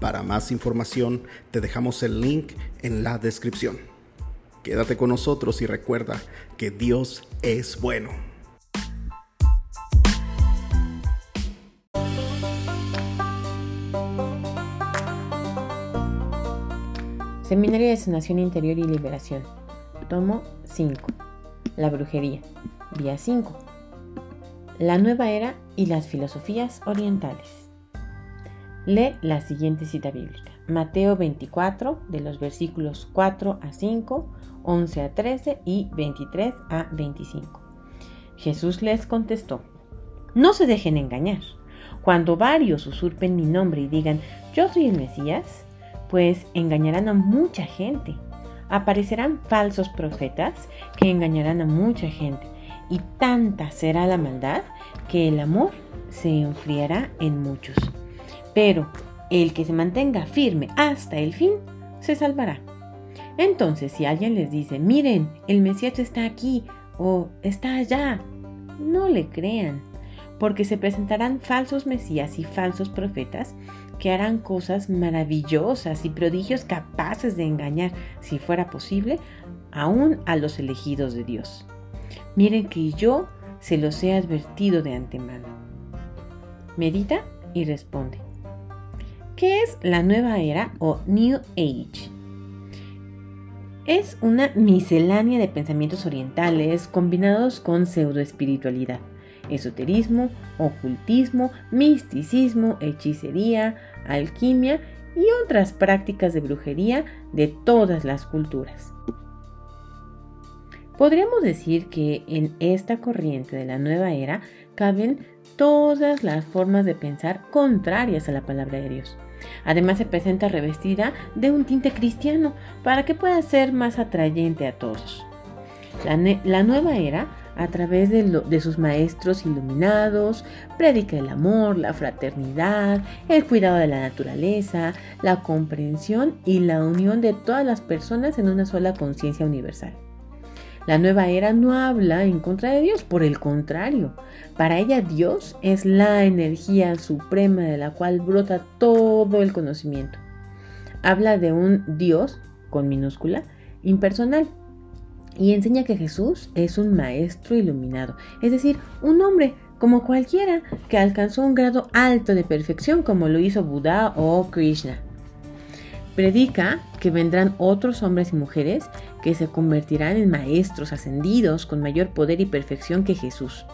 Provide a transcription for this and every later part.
Para más información te dejamos el link en la descripción. Quédate con nosotros y recuerda que Dios es bueno. Seminario de Sanación Interior y Liberación. Tomo 5. La brujería. Vía 5. La nueva era y las filosofías orientales. Lee la siguiente cita bíblica. Mateo 24, de los versículos 4 a 5, 11 a 13 y 23 a 25. Jesús les contestó, no se dejen engañar. Cuando varios usurpen mi nombre y digan, yo soy el Mesías, pues engañarán a mucha gente. Aparecerán falsos profetas que engañarán a mucha gente. Y tanta será la maldad que el amor se enfriará en muchos pero el que se mantenga firme hasta el fin se salvará. Entonces, si alguien les dice, miren, el Mesías está aquí o está allá, no le crean, porque se presentarán falsos Mesías y falsos profetas que harán cosas maravillosas y prodigios capaces de engañar, si fuera posible, aún a los elegidos de Dios. Miren que yo se los he advertido de antemano. Medita y responde. ¿Qué es la nueva era o New Age? Es una miscelánea de pensamientos orientales combinados con pseudoespiritualidad, esoterismo, ocultismo, misticismo, hechicería, alquimia y otras prácticas de brujería de todas las culturas. Podríamos decir que en esta corriente de la nueva era caben todas las formas de pensar contrarias a la palabra de Dios. Además se presenta revestida de un tinte cristiano para que pueda ser más atrayente a todos. La, nueva era, a través de, sus maestros iluminados, predica el amor, la fraternidad, el cuidado de la naturaleza, la comprensión y la unión de todas las personas en una sola conciencia universal. La nueva era no habla en contra de Dios, por el contrario, para ella Dios es la energía suprema de la cual brota todo el conocimiento. Habla de un Dios, con minúscula, impersonal, y enseña que Jesús es un maestro iluminado, es decir, un hombre como cualquiera que alcanzó un grado alto de perfección como lo hizo Buda o Krishna. Predica que vendrán otros hombres y mujeres que se convertirán en maestros ascendidos con mayor poder y perfección que Jesús.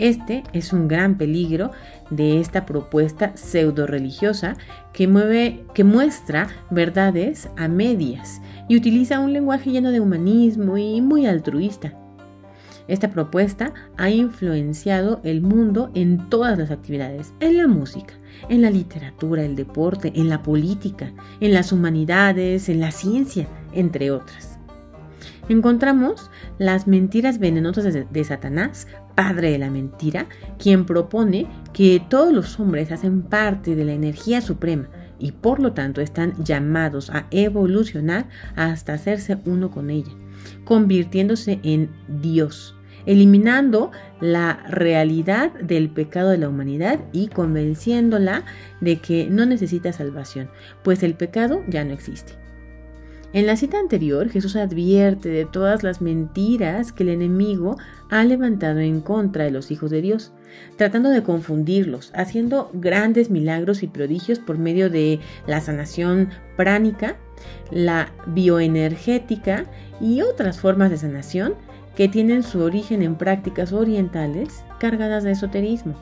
Este es un gran peligro de esta propuesta pseudo religiosa que, mueve, que muestra verdades a medias y utiliza un lenguaje lleno de humanismo y muy altruista. Esta propuesta ha influenciado el mundo en todas las actividades, en la música, en la literatura, el deporte, en la política, en las humanidades, en la ciencia, entre otras. Encontramos las mentiras venenosas de, Satanás, padre de la mentira, quien propone que todos los hombres hacen parte de la energía suprema y por lo tanto están llamados a evolucionar hasta hacerse uno con ella, convirtiéndose en Dios eliminando la realidad del pecado de la humanidad y convenciéndola de que no necesita salvación, pues el pecado ya no existe. En la cita anterior, Jesús advierte de todas las mentiras que el enemigo ha levantado en contra de los hijos de Dios, tratando de confundirlos, haciendo grandes milagros y prodigios por medio de la sanación pránica, la bioenergética y otras formas de sanación que tienen su origen en prácticas orientales cargadas de esoterismo.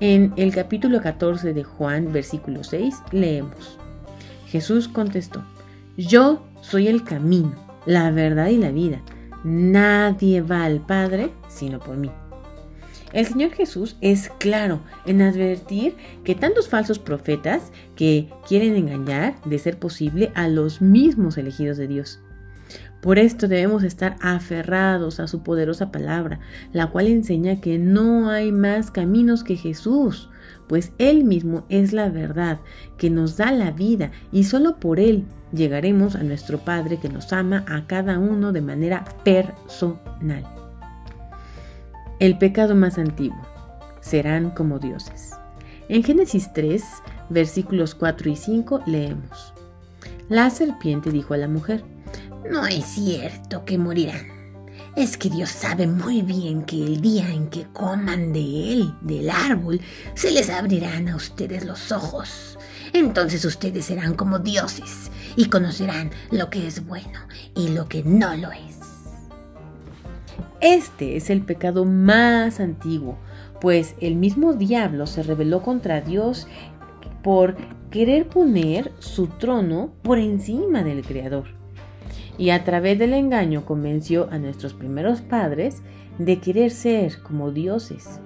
En el capítulo 14 de Juan, versículo 6, leemos, Jesús contestó, Yo soy el camino, la verdad y la vida. Nadie va al Padre sino por mí. El Señor Jesús es claro en advertir que tantos falsos profetas que quieren engañar, de ser posible, a los mismos elegidos de Dios. Por esto debemos estar aferrados a su poderosa palabra, la cual enseña que no hay más caminos que Jesús, pues Él mismo es la verdad, que nos da la vida, y solo por Él llegaremos a nuestro Padre que nos ama a cada uno de manera personal. El pecado más antiguo. Serán como dioses. En Génesis 3, versículos 4 y 5 leemos. La serpiente dijo a la mujer, No es cierto que morirán. Es que Dios sabe muy bien que el día en que coman de él, del árbol, se les abrirán a ustedes los ojos. Entonces ustedes serán como dioses y conocerán lo que es bueno y lo que no lo es. Este es el pecado más antiguo, pues el mismo diablo se rebeló contra Dios por querer poner su trono por encima del Creador. Y a través del engaño convenció a nuestros primeros padres de querer ser como dioses.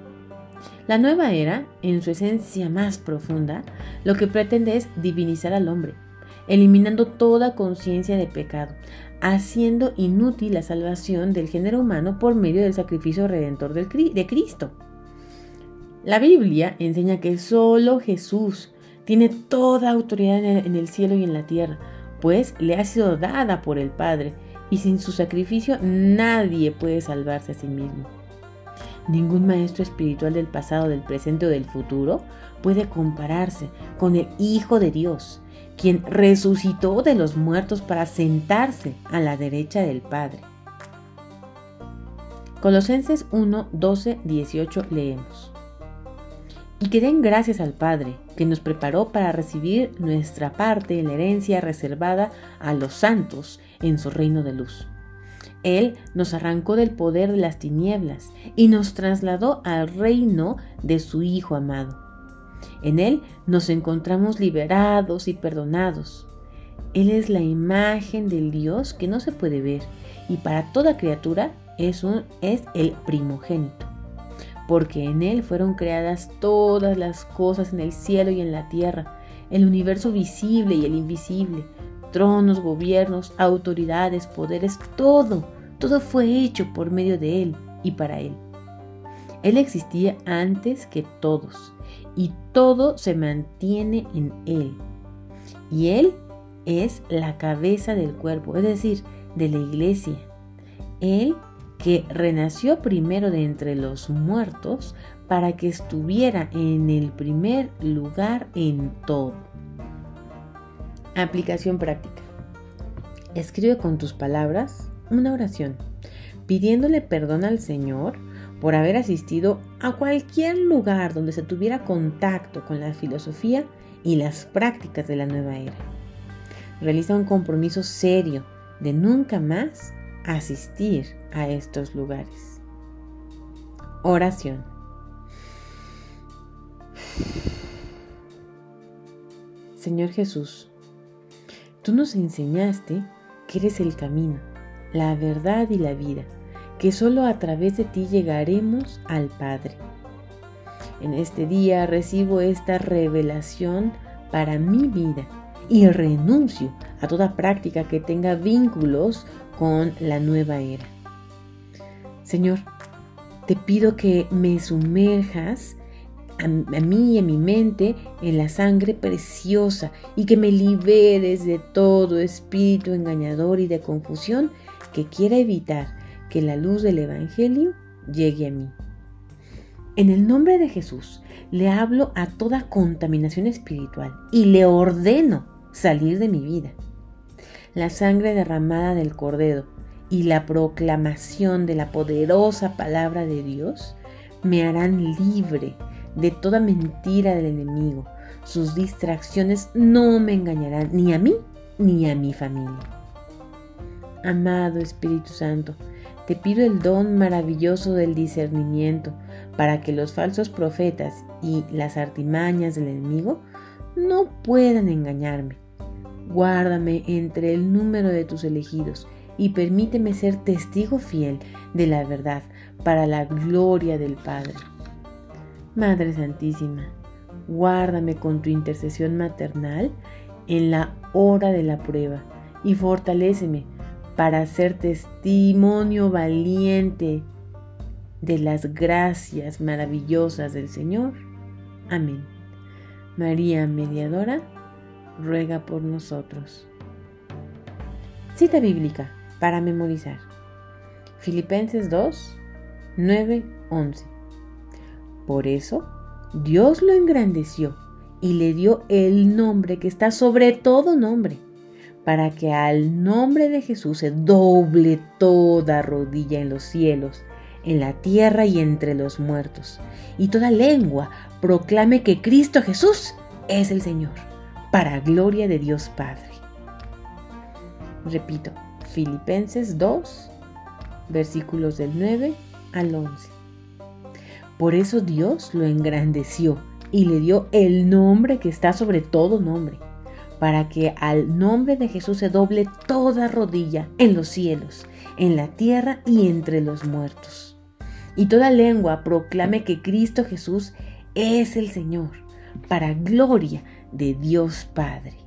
La nueva era, en su esencia más profunda, lo que pretende es divinizar al hombre, eliminando toda conciencia de pecado, haciendo inútil la salvación del género humano por medio del sacrificio redentor de Cristo. La Biblia enseña que solo Jesús tiene toda autoridad en el cielo y en la tierra, pues le ha sido dada por el Padre, y sin su sacrificio nadie puede salvarse a sí mismo. Ningún maestro espiritual del pasado, del presente o del futuro puede compararse con el Hijo de Dios, quien resucitó de los muertos para sentarse a la derecha del Padre. Colosenses 1, 12, 18 leemos. Y que den gracias al Padre, que nos preparó para recibir nuestra parte en la herencia reservada a los santos en su reino de luz. Él nos arrancó del poder de las tinieblas y nos trasladó al reino de su Hijo amado en Él nos encontramos liberados y perdonados. Él es la imagen del Dios que no se puede ver y para toda criatura es, es el primogénito, porque en Él fueron creadas todas las cosas en el cielo y en la tierra, el universo visible y el invisible, tronos, gobiernos, autoridades, poderes, todo, todo fue hecho por medio de Él y para Él. Él existía antes que todos y todo se mantiene en Él. Y Él es la cabeza del cuerpo, es decir, de la iglesia. Él que renació primero de entre los muertos para que estuviera en el primer lugar en todo. Aplicación práctica. Escribe con tus palabras una oración, pidiéndole perdón al Señor por haber asistido a cualquier lugar donde se tuviera contacto con la filosofía y las prácticas de la nueva era. Realiza un compromiso serio de nunca más asistir a estos lugares. Oración. Señor Jesús, tú nos enseñaste que eres el camino, la verdad y la vida que solo a través de ti llegaremos al Padre. En este día recibo esta revelación para mi vida y renuncio a toda práctica que tenga vínculos con la nueva era. Señor, te pido que me sumerjas a, mí y a mi mente en la sangre preciosa y que me liberes de todo espíritu engañador y de confusión que quiera evitar que la luz del Evangelio llegue a mí. En el nombre de Jesús le hablo a toda contaminación espiritual y le ordeno salir de mi vida. La sangre derramada del Cordero y la proclamación de la poderosa palabra de Dios me harán libre de toda mentira del enemigo. Sus distracciones no me engañarán ni a mí ni a mi familia. Amado Espíritu Santo, te pido el don maravilloso del discernimiento para que los falsos profetas y las artimañas del enemigo no puedan engañarme. Guárdame entre el número de tus elegidos y permíteme ser testigo fiel de la verdad para la gloria del Padre. Madre Santísima, guárdame con tu intercesión maternal en la hora de la prueba y fortaléceme para ser testimonio valiente de las gracias maravillosas del Señor. Amén. María Mediadora, ruega por nosotros. Cita bíblica para memorizar. Filipenses 2, 9, 11. Por eso, Dios lo engrandeció y le dio el nombre que está sobre todo nombre, para que al nombre de Jesús se doble toda rodilla en los cielos, en la tierra y entre los muertos, y toda lengua proclame que Cristo Jesús es el Señor, para gloria de Dios Padre. Repito, Filipenses 2, versículos del 9 al 11. Por eso Dios lo engrandeció y le dio el nombre que está sobre todo nombre, para que al nombre de Jesús se doble toda rodilla en los cielos, en la tierra y entre los muertos. Y toda lengua proclame que Cristo Jesús es el Señor, para gloria de Dios Padre.